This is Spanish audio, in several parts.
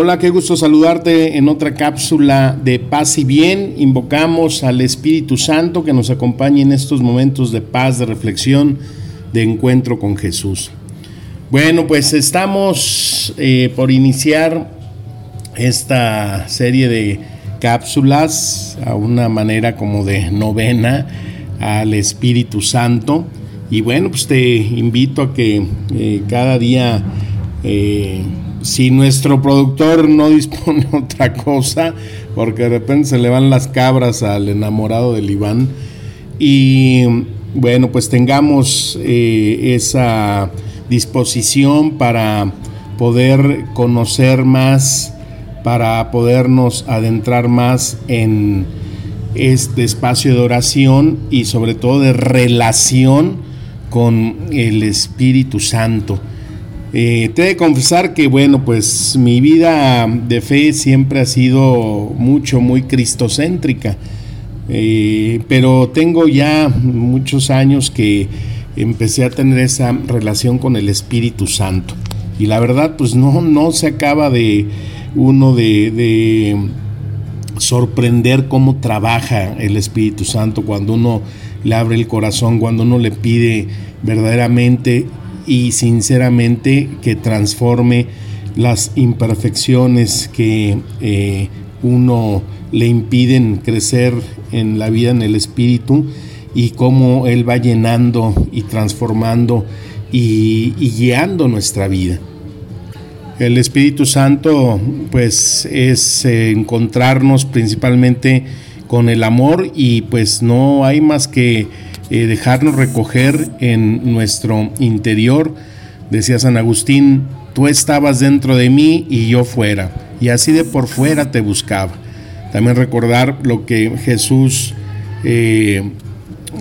Hola, qué gusto saludarte en otra cápsula de paz y bien. Invocamos al Espíritu Santo que nos acompañe en estos momentos de paz, de reflexión, de encuentro con Jesús. Bueno, pues estamos eh, por iniciar esta serie de cápsulas a una manera como de novena al Espíritu Santo. Y bueno, pues te invito a que eh, cada día... Eh, si nuestro productor no dispone otra cosa, porque de repente se le van las cabras al enamorado del Iván, y bueno, pues tengamos eh, esa disposición para poder conocer más, para podernos adentrar más en este espacio de oración y sobre todo de relación con el Espíritu Santo. Eh, te he de confesar que, bueno, pues mi vida de fe siempre ha sido mucho, muy cristocéntrica. Eh, pero tengo ya muchos años que empecé a tener esa relación con el Espíritu Santo. Y la verdad, pues no, no se acaba de uno de, de sorprender cómo trabaja el Espíritu Santo cuando uno le abre el corazón, cuando uno le pide verdaderamente y sinceramente que transforme las imperfecciones que eh, uno le impiden crecer en la vida, en el espíritu, y cómo Él va llenando y transformando y, guiando nuestra vida. El Espíritu Santo, pues, es eh, encontrarnos principalmente con el amor y pues no hay más que eh, dejarnos recoger en nuestro interior. Decía San Agustín, tú estabas dentro de mí y yo fuera, y así de por fuera te buscaba. También recordar lo que Jesús eh,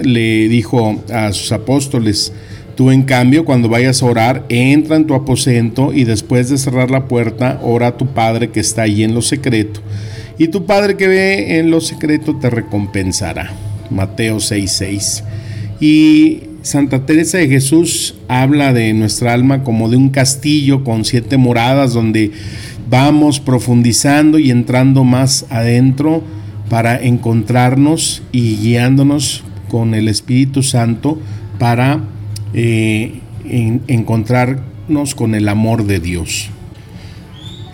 le dijo a sus apóstoles, Tú en cambio, cuando vayas a orar, entra en tu aposento y después de cerrar la puerta, ora a tu Padre que está ahí en lo secreto. Y tu Padre que ve en lo secreto te recompensará. Mateo 6:6. Y Santa Teresa de Jesús habla de nuestra alma como de un castillo con siete moradas donde vamos profundizando y entrando más adentro para encontrarnos y guiándonos con el Espíritu Santo para eh, encontrarnos con el amor de Dios.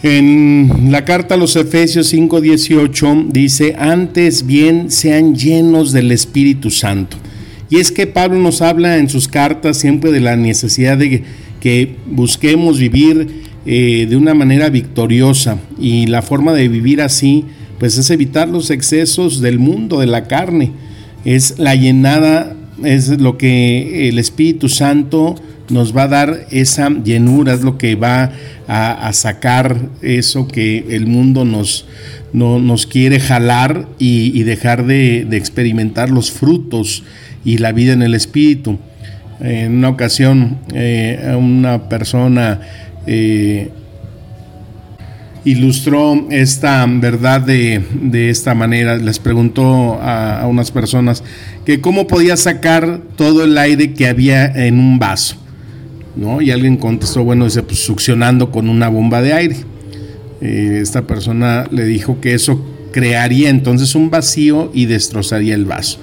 En la carta a los Efesios 5:18 dice, antes bien sean llenos del Espíritu Santo. Y es que Pablo nos habla en sus cartas siempre de la necesidad de que busquemos vivir eh, de una manera victoriosa y la forma de vivir así pues es evitar los excesos del mundo, de la carne. Es la llenada, es lo que el Espíritu Santo nos va a dar esa llenura, es lo que va a, sacar eso que el mundo nos, no, nos quiere jalar y, dejar de, experimentar los frutos y la vida en el Espíritu. En una ocasión, eh, una persona eh, ilustró esta verdad de, esta manera. Les preguntó a, unas personas que cómo podía sacar todo el aire que había en un vaso. ¿no? Y alguien contestó, bueno, dice, pues succionando con una bomba de aire. Eh, esta persona le dijo que eso crearía entonces un vacío y destrozaría el vaso.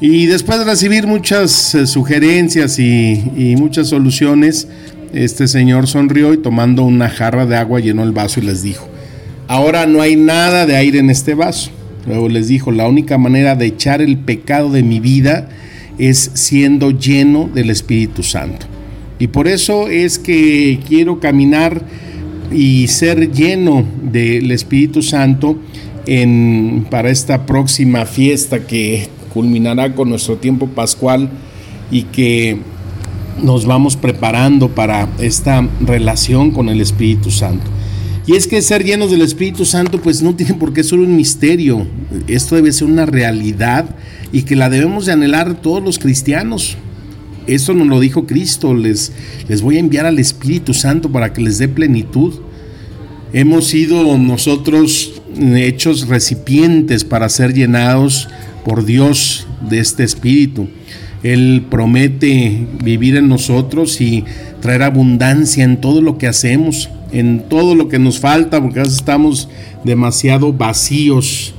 Y después de recibir muchas eh, sugerencias y, muchas soluciones, este señor sonrió y tomando una jarra de agua llenó el vaso y les dijo, ahora no hay nada de aire en este vaso. Luego les dijo, la única manera de echar el pecado de mi vida es siendo lleno del Espíritu Santo. Y por eso es que quiero caminar y ser lleno del Espíritu Santo en, para esta próxima fiesta que culminará con nuestro tiempo pascual y que nos vamos preparando para esta relación con el Espíritu Santo. Y es que ser llenos del Espíritu Santo pues no tiene por qué ser un misterio, esto debe ser una realidad y que la debemos de anhelar todos los cristianos. Eso nos lo dijo Cristo, les, les voy a enviar al Espíritu Santo para que les dé plenitud. Hemos sido nosotros hechos recipientes para ser llenados por Dios de este Espíritu. Él promete vivir en nosotros y traer abundancia en todo lo que hacemos, en todo lo que nos falta, porque estamos demasiado vacíos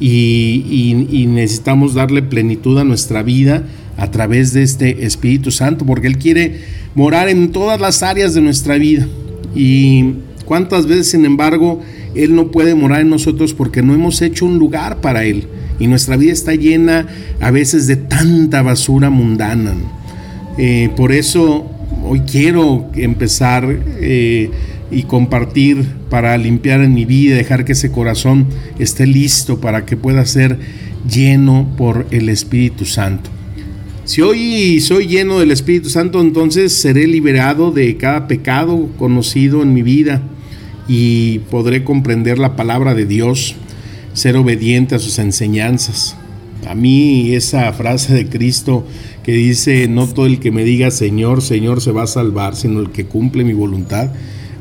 y, necesitamos darle plenitud a nuestra vida a través de este Espíritu Santo, porque Él quiere morar en todas las áreas de nuestra vida. Y cuántas veces, sin embargo, Él no puede morar en nosotros porque no hemos hecho un lugar para Él. Y nuestra vida está llena a veces de tanta basura mundana. Eh, por eso hoy quiero empezar eh, y compartir para limpiar en mi vida, dejar que ese corazón esté listo para que pueda ser lleno por el Espíritu Santo. Si hoy soy lleno del Espíritu Santo, entonces seré liberado de cada pecado conocido en mi vida y podré comprender la palabra de Dios ser obediente a sus enseñanzas. A mí esa frase de Cristo que dice, no todo el que me diga Señor, Señor se va a salvar, sino el que cumple mi voluntad,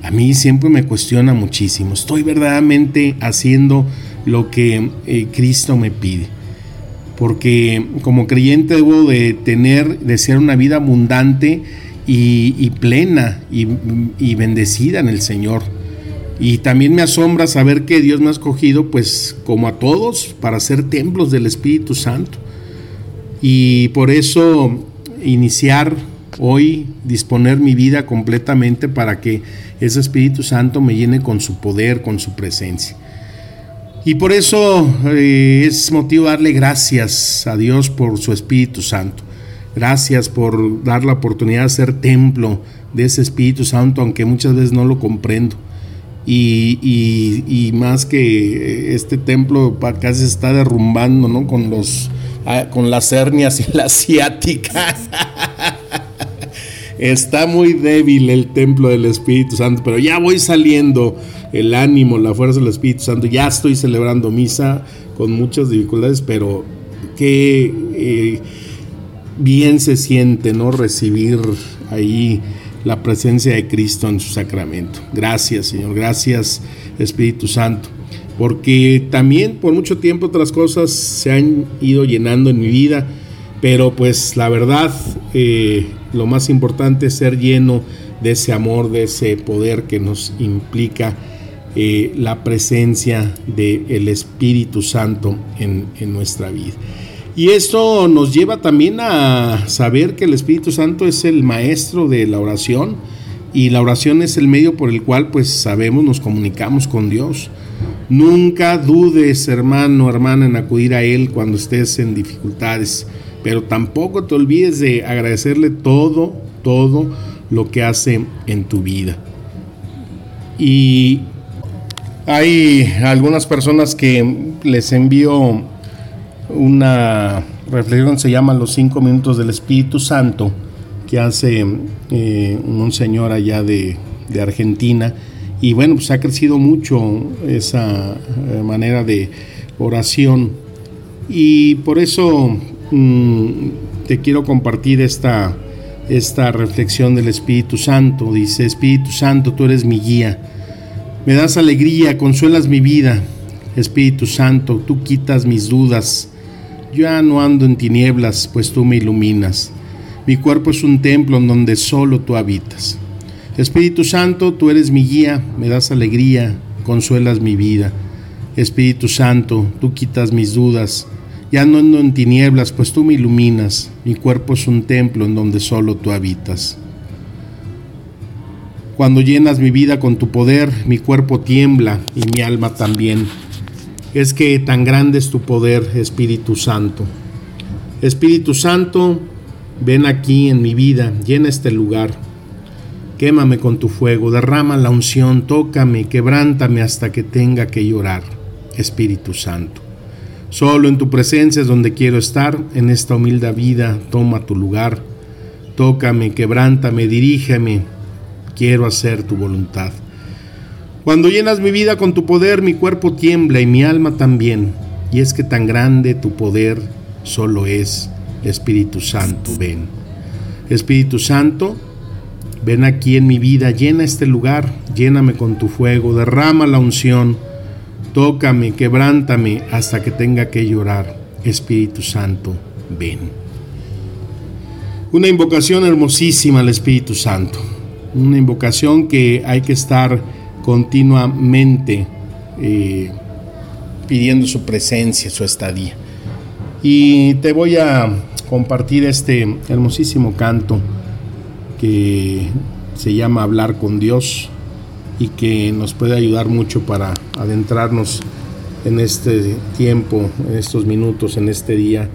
a mí siempre me cuestiona muchísimo. Estoy verdaderamente haciendo lo que eh, Cristo me pide. Porque como creyente debo de tener, de ser una vida abundante y, plena y bendecida en el Señor y también me asombra saber que Dios me ha escogido, pues como a todos, para ser templos del Espíritu Santo. Y por eso iniciar hoy, disponer mi vida completamente para que ese Espíritu Santo me llene con su poder, con su presencia. Y por eso eh, es motivo darle gracias a Dios por su Espíritu Santo. Gracias por dar la oportunidad de ser templo de ese Espíritu Santo, aunque muchas veces no lo comprendo. Y, más que este templo casi se está derrumbando, ¿no? Con los ah, con las hernias y las ciáticas. está muy débil el templo del Espíritu Santo, pero ya voy saliendo el ánimo, la fuerza del Espíritu Santo. Ya estoy celebrando misa con muchas dificultades, pero qué eh, bien se siente, ¿no? Recibir ahí la presencia de Cristo en su sacramento. Gracias, Señor. Gracias, Espíritu Santo. Porque también por mucho tiempo otras cosas se han ido llenando en mi vida, pero pues la verdad, eh, lo más importante es ser lleno de ese amor, de ese poder que nos implica eh, la presencia del Espíritu Santo en, en nuestra vida. Y esto nos lleva también a saber que el Espíritu Santo es el maestro de la oración y la oración es el medio por el cual pues sabemos nos comunicamos con Dios. Nunca dudes, hermano, hermana, en acudir a Él cuando estés en dificultades, pero tampoco te olvides de agradecerle todo, todo lo que hace en tu vida. Y hay algunas personas que les envío una reflexión se llama Los cinco minutos del Espíritu Santo, que hace eh, un señor allá de, Argentina. Y bueno, pues ha crecido mucho esa eh, manera de oración. Y por eso mm, te quiero compartir esta, esta reflexión del Espíritu Santo. Dice, Espíritu Santo, tú eres mi guía. Me das alegría, consuelas mi vida. Espíritu Santo, tú quitas mis dudas ya no ando en tinieblas, pues tú me iluminas. Mi cuerpo es un templo en donde solo tú habitas. Espíritu Santo, tú eres mi guía, me das alegría, consuelas mi vida. Espíritu Santo, tú quitas mis dudas. Ya no ando en tinieblas, pues tú me iluminas. Mi cuerpo es un templo en donde solo tú habitas. Cuando llenas mi vida con tu poder, mi cuerpo tiembla y mi alma también es que tan grande es tu poder, Espíritu Santo. Espíritu Santo, ven aquí en mi vida, llena este lugar. Quémame con tu fuego, derrama la unción, tócame, quebrántame hasta que tenga que llorar, Espíritu Santo. Solo en tu presencia es donde quiero estar, en esta humilde vida, toma tu lugar. Tócame, quebrántame, dirígeme. Quiero hacer tu voluntad. Cuando llenas mi vida con tu poder, mi cuerpo tiembla y mi alma también. Y es que tan grande tu poder solo es Espíritu Santo, ven. Espíritu Santo, ven aquí en mi vida, llena este lugar, lléname con tu fuego, derrama la unción, tócame, quebrántame hasta que tenga que llorar. Espíritu Santo, ven. Una invocación hermosísima al Espíritu Santo, una invocación que hay que estar continuamente eh, pidiendo su presencia, su estadía. Y te voy a compartir este hermosísimo canto que se llama Hablar con Dios y que nos puede ayudar mucho para adentrarnos en este tiempo, en estos minutos, en este día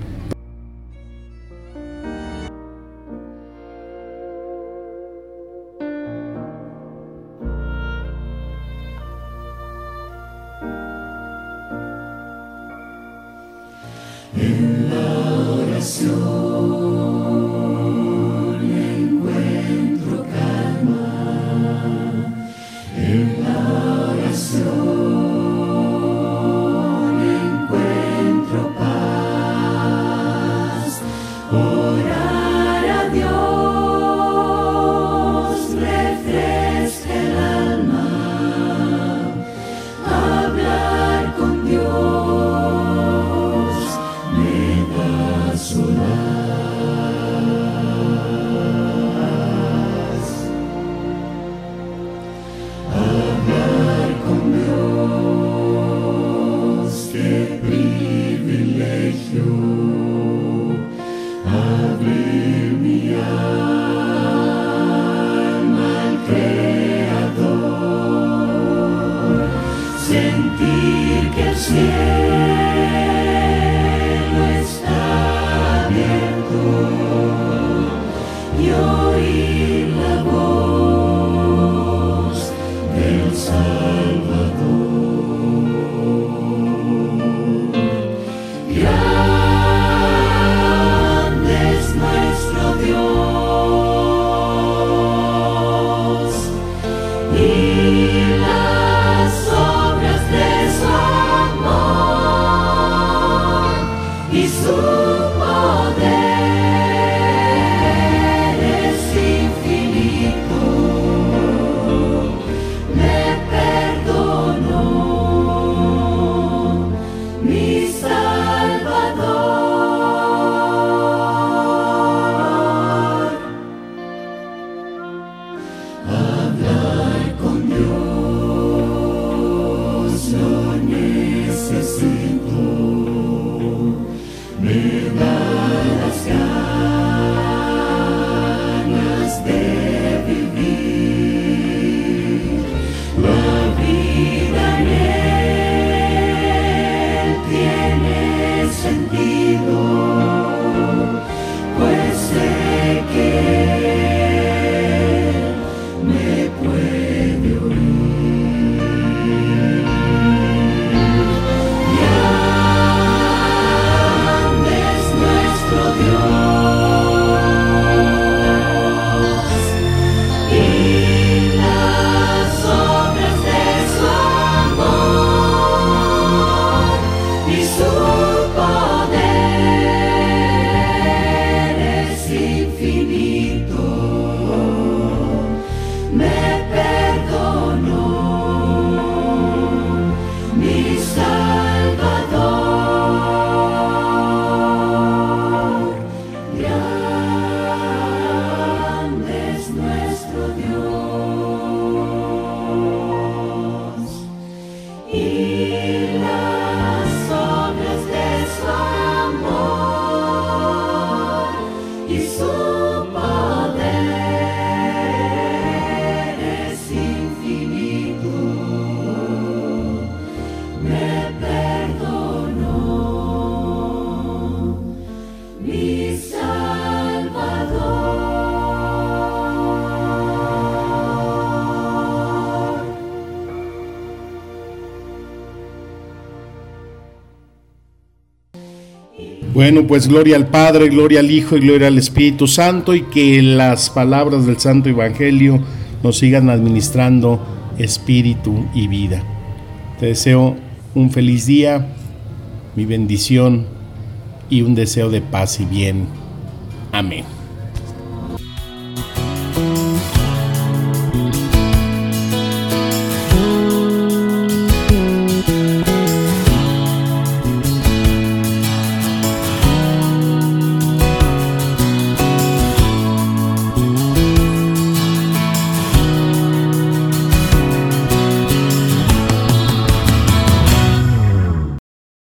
of your Bueno, pues gloria al Padre, gloria al Hijo y gloria al Espíritu Santo y que las palabras del Santo Evangelio nos sigan administrando espíritu y vida. Te deseo un feliz día, mi bendición y un deseo de paz y bien. Amén.